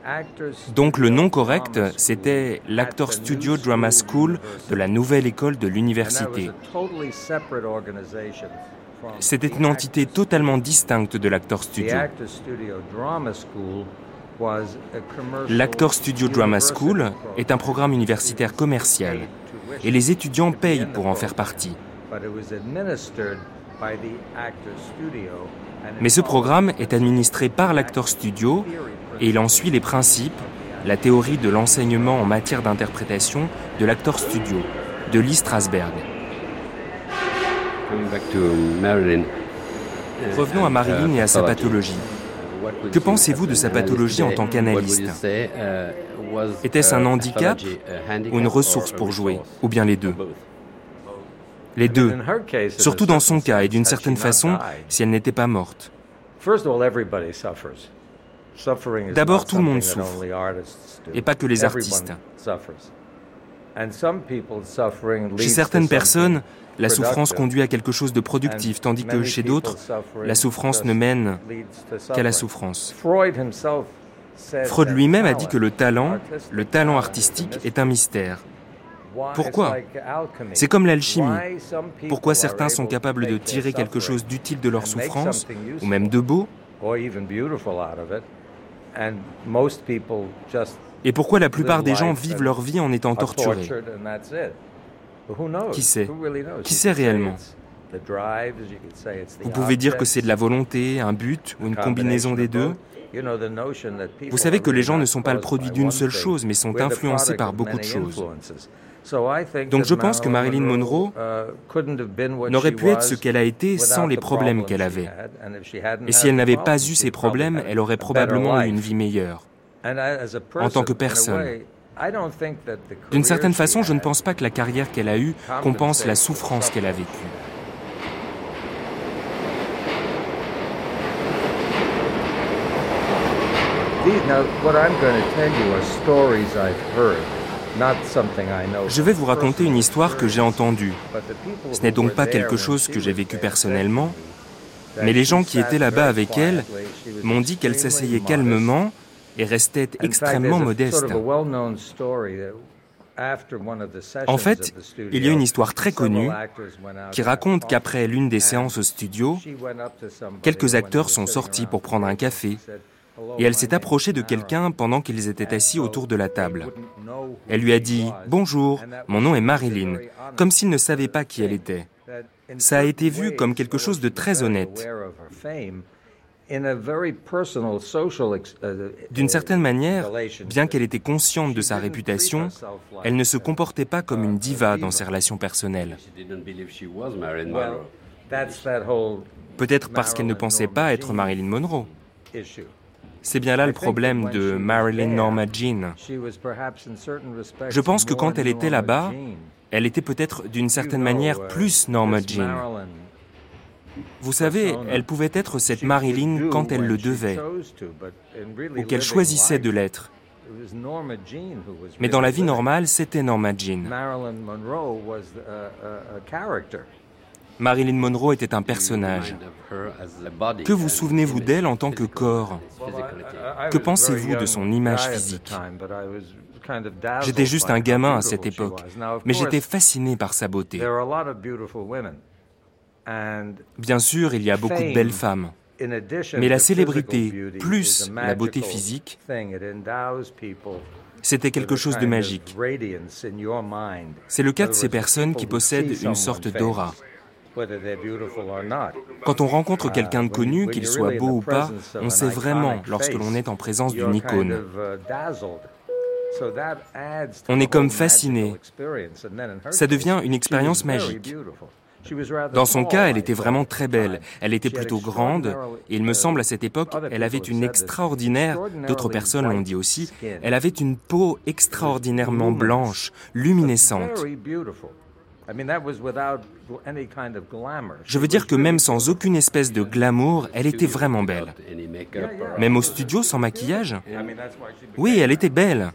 Actors Donc le nom correct, c'était l'Actor Studio Drama School de la Nouvelle École de l'Université. C'était une entité Actors- totalement distincte de l'Actor Studio. Actors L'Actor Studio Drama School est un programme universitaire commercial et les étudiants payent pour en faire partie. But it was administered by the Actors Studio, and it Mais ce programme est administré par l'Actor Studio et il en suit les principes, la théorie de l'enseignement en matière d'interprétation de l'Actor Studio, de Lee Strasberg. Coming back to Marilyn. Revenons à and, Marilyn et à sa pathology. pathologie. Que pensez-vous as de an sa analyst pathologie en tant qu'analyste? Était-ce un handicap ou une ressource pour jouer? Ou bien les deux? Les deux. Surtout dans son cas et d'une certaine façon, si elle n'était pas morte. D'abord, tout le monde souffre. Et pas que les artistes. Chez certaines personnes, la souffrance conduit à quelque chose de productif, And tandis que chez d'autres, la souffrance ne mène qu'à la souffrance. Freud lui-même a dit que le talent, le talent artistique est un mystère. Pourquoi? C'est comme l'alchimie. Pourquoi certains sont capables de tirer quelque chose d'utile de leur souffrance, ou même de beau, et pourquoi la plupart des gens vivent leur vie en étant torturés? Qui sait? Qui sait réellement? Vous pouvez dire que c'est de la volonté, un but ou une combinaison des deux. Vous savez que les gens ne sont pas le produit d'une seule chose, mais sont influencés par beaucoup de choses. Donc je pense que Marilyn Monroe uh, n'aurait pu être ce qu'elle a été sans les problèmes qu'elle avait. Et si elle n'avait pas eu ces problèmes, elle aurait probablement eu une vie meilleure. En tant que personne. D'une certaine façon, je ne pense pas que la carrière qu'elle a eue compense la souffrance qu'elle a vécue. These, now, what I'm going to tell you are stories I've heard, not something I know. Je vais vous raconter une histoire que j'ai entendue. Ce n'est donc pas quelque chose que j'ai vécu personnellement, mais les gens qui étaient là-bas avec elle m'ont dit qu'elle s'asseyait calmement et restait extrêmement modeste. En fait, il y a une histoire très connue qui raconte qu'après l'une des séances au studio, quelques acteurs sont sortis pour prendre un café said, "Hello, et elle s'est approchée de Aaron." quelqu'un pendant qu'ils étaient assis autour de la table. Elle lui a dit Bonjour, mon nom est Marilyn very », honest comme s'il ne savait pas qui elle était. Ça a été vu comme quelque chose de très honnête. D'une certaine manière, bien qu'elle était consciente de sa réputation, elle ne se comportait pas comme une diva dans ses relations personnelles. Peut-être parce qu'elle ne pensait pas être Marilyn Monroe. C'est bien là le problème de Marilyn Norma Jean. Je pense que quand elle était là-bas, elle était peut-être d'une certaine manière plus Norma Jean. Vous savez, elle pouvait être cette Marilyn quand elle le devait, ou qu'elle choisissait de l'être. Mais dans la vie normale, c'était Norma Jean. Marilyn Monroe était un personnage. Que vous souvenez-vous d'elle en tant que corps? Que pensez-vous de son image physique? J'étais juste un gamin à cette époque, mais j'étais fasciné par sa beauté. Bien sûr, il y a beaucoup de belles femmes. Mais la célébrité, plus la beauté physique, c'était quelque chose de magique. C'est le cas de ces personnes qui possèdent une sorte d'aura. Quand on rencontre quelqu'un de connu, qu'il soit beau ou pas, on sait vraiment lorsque l'on est en présence d'une icône. On est comme fasciné. Ça devient une expérience magique. Dans son cas, elle était vraiment très belle. Elle était plutôt grande, et il me semble à cette époque, elle avait une extraordinaire, d'autres personnes l'ont dit aussi, elle avait une peau extraordinairement blanche, luminescente. Je veux dire que même sans aucune espèce de glamour, elle était vraiment belle. Même au studio, sans maquillage Oui, elle était belle.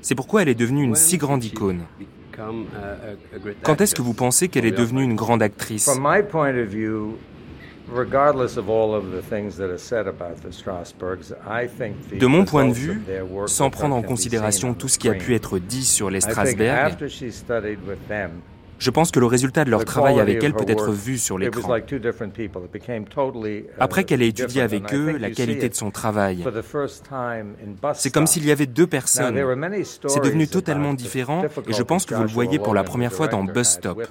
C'est pourquoi elle est devenue une si grande icône. Quand est-ce que vous pensez qu'elle est devenue une grande actrice? De mon point de vue, sans prendre en considération tout ce qui a pu être dit sur les Strasberg, je pense que le résultat de leur travail avec elle peut être vu sur l'écran. Après qu'elle ait étudié avec eux la qualité de son travail, c'est comme s'il y avait deux personnes. C'est devenu totalement différent et je pense que vous le voyez pour la première fois dans Bus Stop.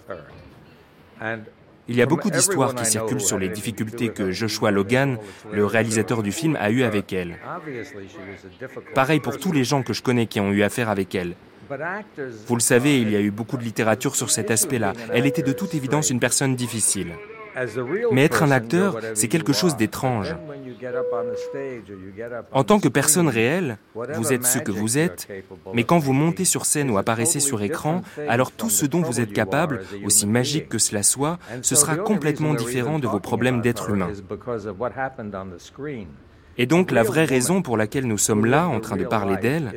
Il y a beaucoup d'histoires qui circulent sur les difficultés que Joshua Logan, le réalisateur du film, a eues avec elle. Pareil pour tous les gens que je connais qui ont eu affaire avec elle. Vous le savez, il y a eu beaucoup de littérature sur cet aspect-là. Elle était de toute évidence une personne difficile. Mais être un acteur, c'est quelque chose d'étrange. En tant que personne réelle, vous êtes ce que vous êtes, mais quand vous montez sur scène ou apparaissez sur écran, alors tout ce dont vous êtes capable, aussi magique que cela soit, ce sera complètement différent de vos problèmes d'être humain. Et donc la vraie raison pour laquelle nous sommes là en train de parler d'elle,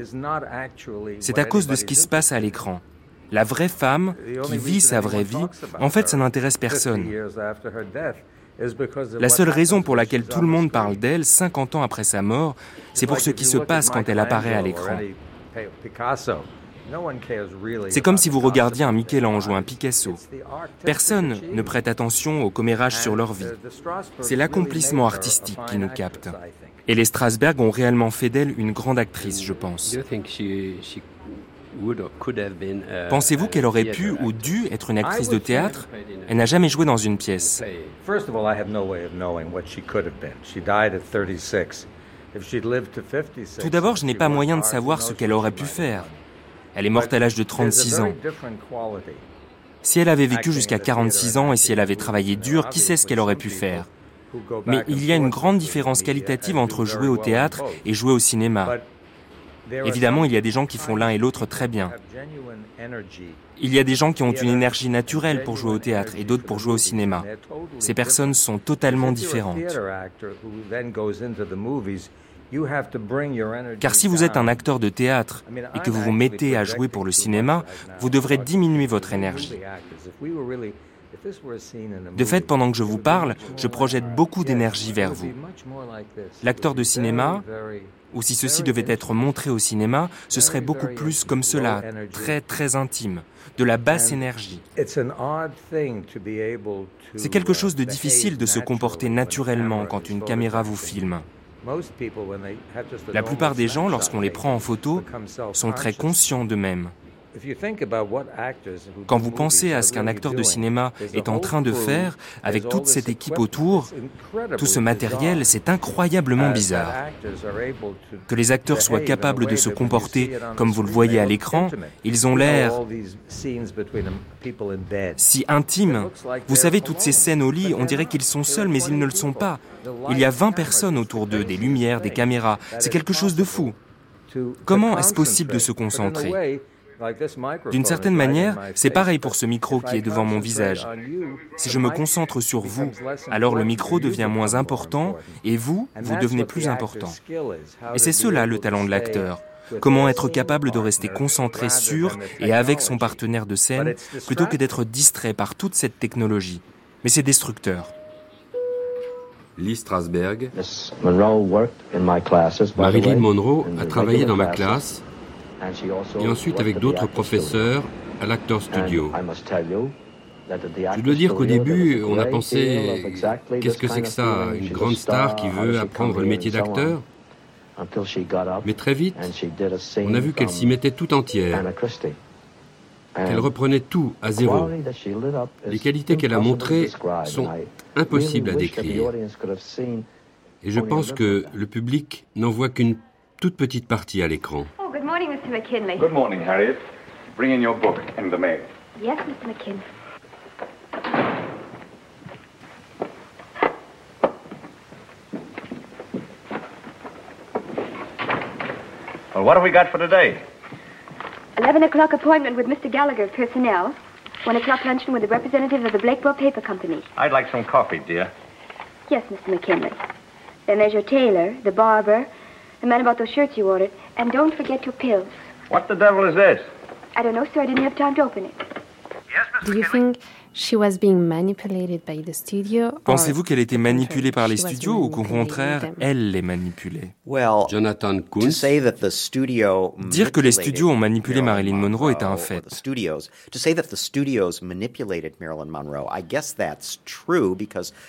c'est à cause de ce qui se passe à l'écran. La vraie femme qui vit sa vraie vie, en fait, ça n'intéresse personne. La seule raison pour laquelle tout le monde parle d'elle 50 ans après sa mort, c'est pour ce qui se passe quand elle apparaît à l'écran. C'est comme si vous regardiez un Michel-Ange ou un Picasso. Personne ne prête attention au commérage sur leur vie. C'est l'accomplissement artistique qui nous capte. Et les Strasberg ont réellement fait d'elle une grande actrice, je pense. Pensez-vous qu'elle aurait pu ou dû être une actrice de théâtre? Elle n'a jamais joué dans une pièce. Tout d'abord, je n'ai pas moyen de savoir ce qu'elle aurait pu faire. Elle est morte à l'âge de 36 ans. Si elle avait vécu jusqu'à 46 ans et si elle avait travaillé dur, qui sait ce qu'elle aurait pu faire? Mais il y a une grande différence qualitative entre jouer au théâtre et jouer au cinéma. Évidemment, il y a des gens qui font l'un et l'autre très bien. Il y a des gens qui ont une énergie naturelle pour jouer au théâtre et d'autres pour jouer au cinéma. Ces personnes sont totalement différentes. Car si vous êtes un acteur de théâtre et que vous vous mettez à jouer pour le cinéma, vous devrez diminuer votre énergie. De fait, pendant que je vous parle, je projette beaucoup d'énergie vers vous. L'acteur de cinéma, ou si ceci devait être montré au cinéma, ce serait beaucoup plus comme cela, très très intime, de la basse énergie. C'est quelque chose de difficile de se comporter naturellement quand une caméra vous filme. La plupart des gens, lorsqu'on les prend en photo, sont très conscients d'eux-mêmes. Quand vous pensez à ce qu'un acteur de cinéma est en train de faire avec toute cette équipe autour, tout ce matériel, c'est incroyablement bizarre. Que les acteurs soient capables de se comporter comme vous le voyez à l'écran, ils ont l'air si intimes. Vous savez, toutes ces scènes au lit, on dirait qu'ils sont seuls, mais ils ne le sont pas. Il y a 20 personnes autour d'eux, des lumières, des caméras. C'est quelque chose de fou. Comment est-ce possible de se concentrer? D'une certaine manière, c'est pareil pour ce micro qui est devant mon visage. Si je me concentre sur vous, alors le micro devient moins important et vous, vous devenez plus important. Et c'est cela le talent de l'acteur. Comment être capable de rester concentré sur et avec son partenaire de scène plutôt que d'être distrait par toute cette technologie. Mais c'est destructeur. Lee Strasberg. Marilyn Monroe a travaillé dans ma classe et ensuite avec d'autres professeurs à l'Actor Studio. Je dois dire qu'au début, on a pensé qu'est-ce que c'est que ça, une grande star qui veut apprendre le métier d'acteur? Mais très vite, on a vu qu'elle s'y mettait tout entière. Elle reprenait tout à zéro. Les qualités qu'elle a montrées sont impossibles à décrire. Et je pense que le public n'en voit qu'une toute petite partie à l'écran. Good morning, Mr. McKinley. Good morning, Harriet. Bring in your book and the mail. Yes, Mr. McKinley. Well, what have we got for today? 11 o'clock appointment with Mr. Gallagher, of personnel. 1 o'clock luncheon with the representative of the Blakewell Paper Company. I'd like some coffee, dear. Yes, Mr. McKinley. Then there's your tailor, the barber, the man about those shirts you ordered, and don't forget your pills. What the devil is this? I don't know, sir. I didn't have time to open it. Do you think she was being manipulated by the studio? Pensez-vous qu'elle était manipulée par les studios ou qu'au contraire, elle les manipulait? Jonathan Kunz. Dire que les studios ont manipulé Marilyn Monroe est un fait.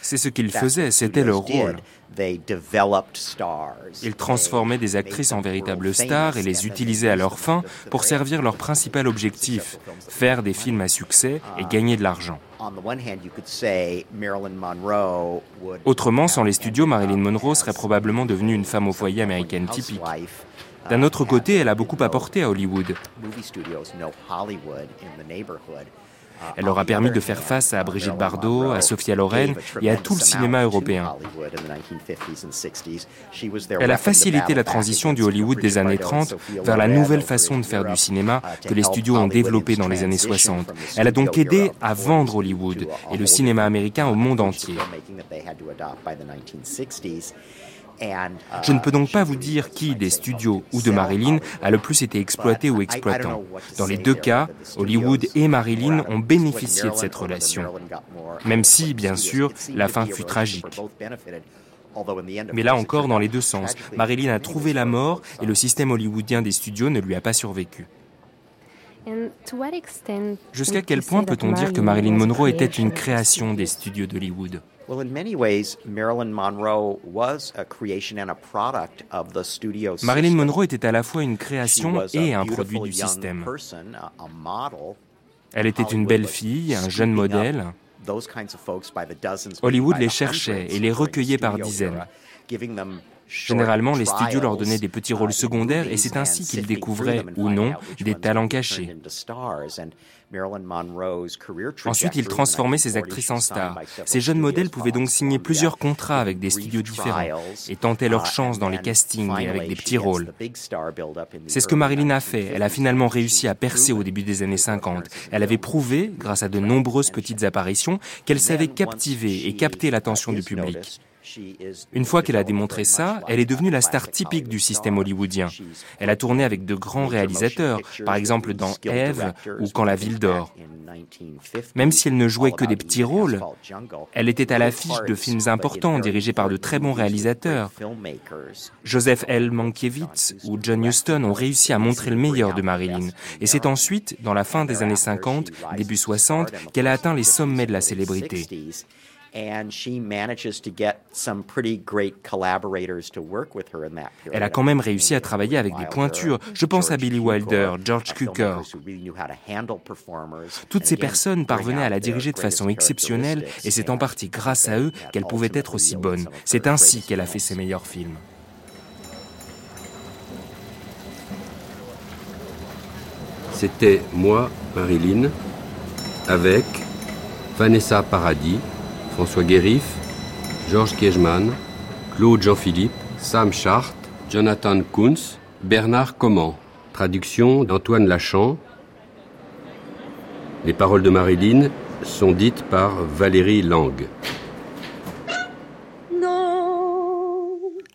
C'est ce qu'ils faisaient, c'était leur rôle. Ils transformaient des actrices en véritables stars et les utilisaient à leur fin pour servir leur principal objectif, faire des films à succès et gagner de l'argent. Autrement, sans les studios, Marilyn Monroe serait probablement devenue une femme au foyer américaine typique. D'un autre côté, elle a beaucoup apporté à Hollywood. Elle leur a permis de faire face à Brigitte Bardot, à Sophia Loren et à tout le cinéma européen. Elle a facilité la transition du Hollywood des années 30 vers la nouvelle façon de faire du cinéma que les studios ont développé dans les années 60. Elle a donc aidé à vendre Hollywood et le cinéma américain au monde entier. Je ne peux donc pas vous dire qui des studios ou de Marilyn a le plus été exploité ou exploitant. Dans les deux cas, Hollywood et Marilyn ont bénéficié de cette relation. Même si, bien sûr, la fin fut tragique. Mais là encore, dans les deux sens, Marilyn a trouvé la mort et le système hollywoodien des studios ne lui a pas survécu. Jusqu'à quel point peut-on dire que Marilyn Monroe était une création des studios d'Hollywood? Marilyn Monroe était à la fois une création et un produit du système. Elle était une belle fille, un jeune modèle. Hollywood les cherchait et les recueillait par dizaines. Généralement, les studios leur donnaient des petits rôles secondaires et c'est ainsi qu'ils découvraient, ou non, des talents cachés. Ensuite, ils transformaient ces actrices en stars. Ces jeunes modèles pouvaient donc signer plusieurs contrats avec des studios différents et tenter leur chance dans les castings et avec des petits rôles. C'est ce que Marilyn a fait. Elle a finalement réussi à percer au début des années 50. Elle avait prouvé, grâce à de nombreuses petites apparitions, qu'elle savait captiver et capter l'attention du public. Une fois qu'elle a démontré ça, elle est devenue la star typique du système hollywoodien. Elle a tourné avec de grands réalisateurs, par exemple dans Eve ou Quand la ville dort. Même si elle ne jouait que des petits rôles, elle était à l'affiche de films importants dirigés par de très bons réalisateurs. Joseph L. Mankiewicz ou John Huston ont réussi à montrer le meilleur de Marilyn. Et c'est ensuite, dans la fin des années 50, début 60, qu'elle a atteint les sommets de la célébrité. Elle a quand même réussi à travailler avec des pointures. Je pense à Billy Wilder, George Cukor. Toutes ces personnes parvenaient à la diriger de façon exceptionnelle et c'est en partie grâce à eux qu'elle pouvait être aussi bonne. C'est ainsi qu'elle a fait ses meilleurs films. C'était moi, Marilyn, avec Vanessa Paradis, François Guérif, Georges Kiechman, Claude Jean-Philippe, Sam Chart, Jonathan Kunz, Bernard Comment. Traduction d'Antoine Lachamp. Les paroles de Marilyn sont dites par Valérie Lang.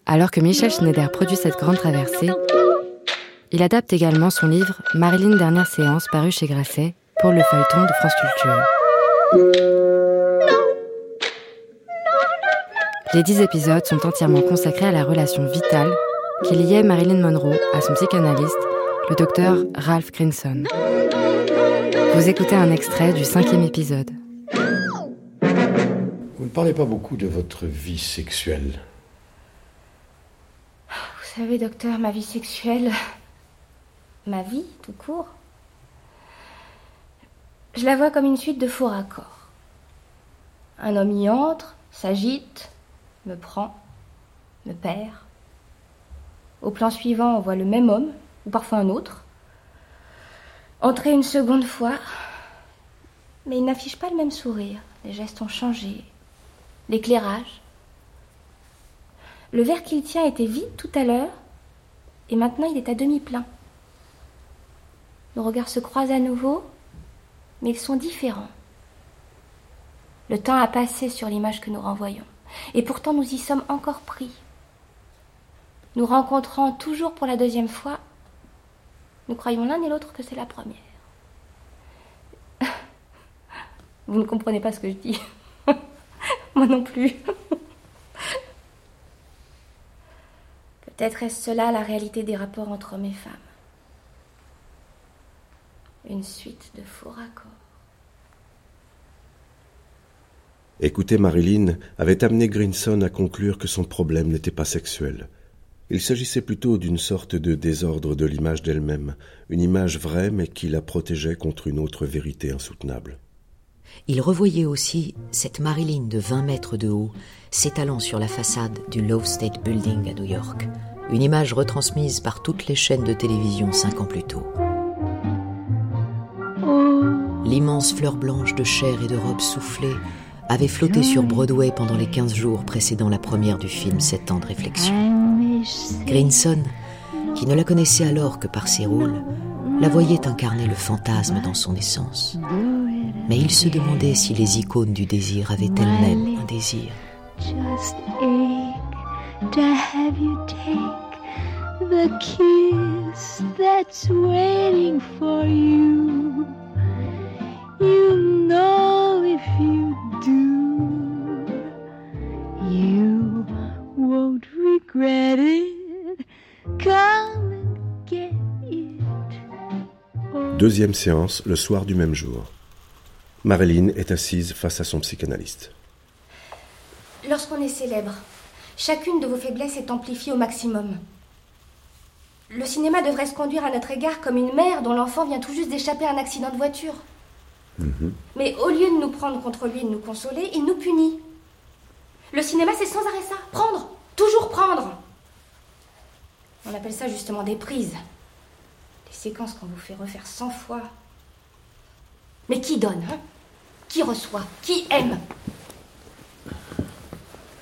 Alors que Michel Schneider produit cette grande traversée, Il adapte également son livre Marilyn Dernière séance paru chez Grasset pour le feuilleton de France Culture. Les dix épisodes sont entièrement consacrés à la relation vitale qui liait Marilyn Monroe à son psychanalyste, le docteur Ralph Grinson. Vous écoutez un extrait du cinquième épisode. Vous ne parlez pas beaucoup de votre vie sexuelle. Vous savez, docteur, ma vie sexuelle, ma vie tout court, je la vois comme une suite de faux raccords. Un homme y entre, s'agite, me prend, me perd. Au plan suivant, on voit le même homme, ou parfois un autre, entrer une seconde fois, mais il n'affiche pas le même sourire. Les gestes ont changé, l'éclairage. Le verre qu'il tient était vide tout à l'heure, et maintenant il est à demi plein. Nos regards se croisent à nouveau, mais ils sont différents. Le temps a passé sur l'image que nous renvoyons. Et pourtant nous y sommes encore pris. Nous rencontrant toujours pour la deuxième fois, nous croyons l'un et l'autre que c'est la première. Vous ne comprenez pas ce que je dis. Moi non plus. Peut-être est-ce cela la réalité des rapports entre hommes et femmes. Une suite de faux raccords. Écouter Marilyn avait amené Grinson à conclure que son problème n'était pas sexuel. Il s'agissait plutôt d'une sorte de désordre de l'image d'elle-même, une image vraie mais qui la protégeait contre une autre vérité insoutenable. Il revoyait aussi cette Marilyn de 20 mètres de haut s'étalant sur la façade du Love State Building à New York, une image retransmise par toutes les chaînes de télévision cinq ans plus tôt. L'immense fleur blanche de chair et de robe soufflée avait flotté sur Broadway pendant les 15 jours précédant la première du film Sept ans de réflexion. Grinson, qui ne la connaissait alors que par ses rôles, la voyait incarner le fantasme dans son essence. Mais il se demandait si les icônes du désir avaient elles-mêmes un désir. You Deuxième séance, le soir du même jour. Marilyn est assise face à son psychanalyste. Lorsqu'on est célèbre, chacune de vos faiblesses est amplifiée au maximum. Le cinéma devrait se conduire à notre égard comme une mère dont l'enfant vient tout juste d'échapper à un accident de voiture. Mhm. Mais au lieu de nous prendre contre lui et de nous consoler, il nous punit. Le cinéma, c'est sans arrêt ça. Prendre. Toujours prendre. On appelle ça justement des prises. Des séquences qu'on vous fait refaire cent fois. Mais qui donne, hein? Qui reçoit? Qui aime?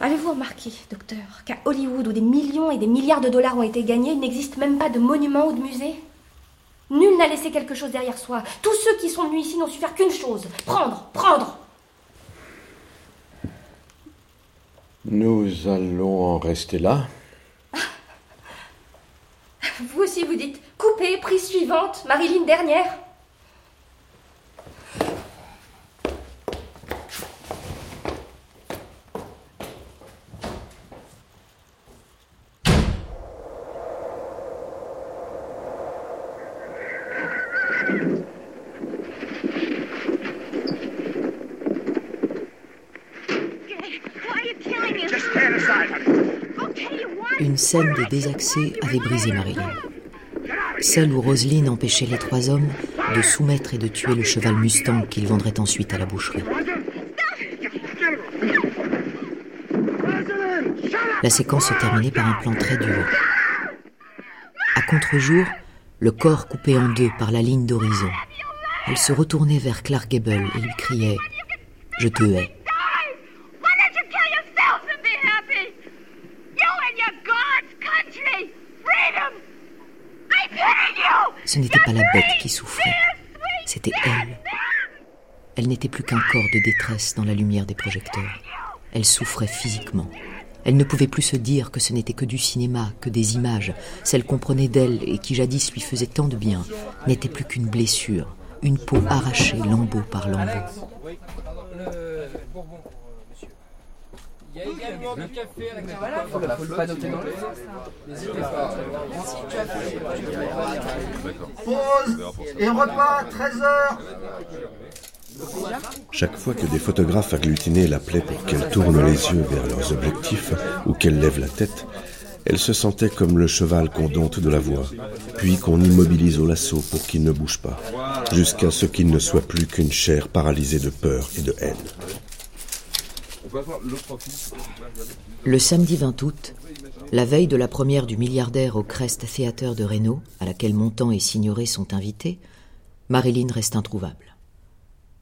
Avez-vous remarqué, docteur, qu'à Hollywood, où des millions et des milliards de dollars ont été gagnés, il n'existe même pas de monument ou de musée? Nul n'a laissé quelque chose derrière soi. Tous ceux qui sont venus ici n'ont su faire qu'une chose prendre, prendre Nous allons en rester là. Vous aussi, vous dites coupez, prise suivante, Marilyn dernière. Scène des désaccès avait brisé Marilyn. Celle où Roselyne empêchait les trois hommes de soumettre et de tuer le cheval Mustang qu'ils vendraient ensuite à la boucherie. La séquence se terminait par un plan très dur. À contre-jour, le corps coupé en deux par la ligne d'horizon. Elle se retournait vers Clark Gable et lui criait ⁇ Je te hais !⁇ Ce n'était pas la bête qui souffrait, c'était elle. Elle n'était plus qu'un corps de détresse dans la lumière des projecteurs. Elle souffrait physiquement. Elle ne pouvait plus se dire que ce n'était que du cinéma, que des images. Celle qu'on prenait d'elle et qui jadis lui faisait tant de bien n'était plus qu'une blessure, une peau arrachée lambeau par lambeau. Il y a également du café avec la faut pas noter dans le Pause et repas 13h chaque fois que des photographes agglutinaient l'appelaient pour qu'elle tourne les yeux vers leurs objectifs ou qu'elle lève la tête, elle se sentait comme le cheval qu'on dompte de la voix, puis qu'on immobilise au lasso pour qu'il ne bouge pas, jusqu'à ce qu'il ne soit plus qu'une chair paralysée de peur et de haine. Le samedi 20 août, la veille de la première du milliardaire au Crest Theater de Reno, à laquelle Montand et Signoret sont invités, Marilyn reste introuvable.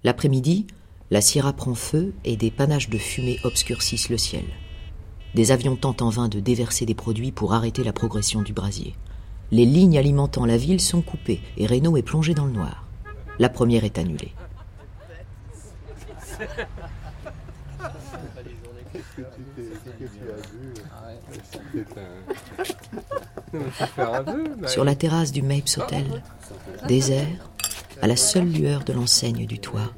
L'après-midi, la Sierra prend feu et des panaches de fumée obscurcissent le ciel. Des avions tentent en vain de déverser des produits pour arrêter la progression du brasier. Les lignes alimentant la ville sont coupées et Renault est plongé dans le noir. La première est annulée. Sur la terrasse du Mapes Hotel, désert, à la seule lueur de l'enseigne du toit,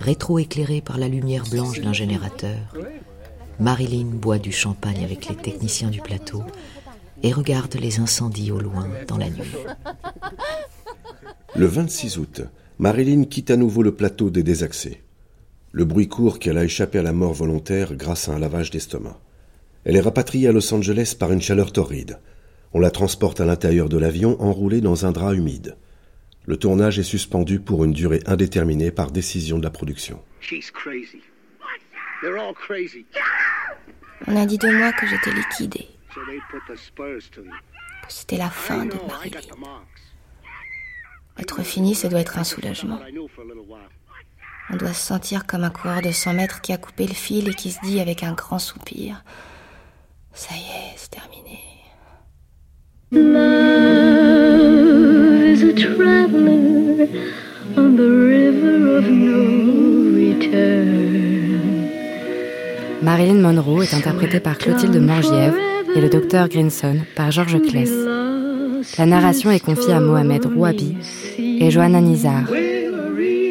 rétro-éclairée par la lumière blanche d'un générateur, Marilyn boit du champagne avec les techniciens du plateau et regarde les incendies au loin dans la nuit. Le 26 août, Marilyn quitte à nouveau le plateau des désaxés. Le bruit court qu'elle a échappé à la mort volontaire grâce à un lavage d'estomac. Elle est rapatriée à Los Angeles par une chaleur torride. On la transporte à l'intérieur de l'avion enroulée dans un drap humide. Le tournage est suspendu pour une durée indéterminée par décision de la production. On a dit de moi que j'étais liquidée, que c'était la fin de Marilyn. Être fini, ça doit être un soulagement. On doit se sentir comme un coureur de 100 mètres qui a coupé le fil et qui se dit avec un grand soupir Ça y est, c'est terminé. Marilyn Monroe est interprétée par Clotilde Morgiev et le docteur Grinson par Georges Kless. La narration est confiée à Mohamed Rouabi et Johanna Nizar.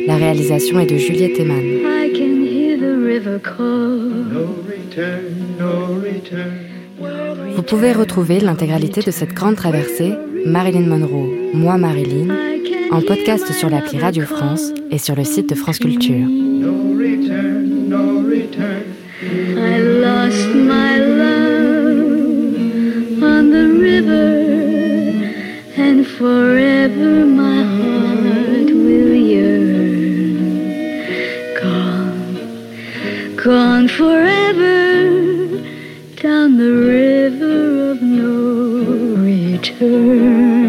La réalisation est de Juliette Eman. Vous pouvez retrouver l'intégralité de cette grande traversée, Marilyn Monroe, moi Marilyn, en podcast sur l'appli Radio France et sur le site de France Culture. Forever the river of no return.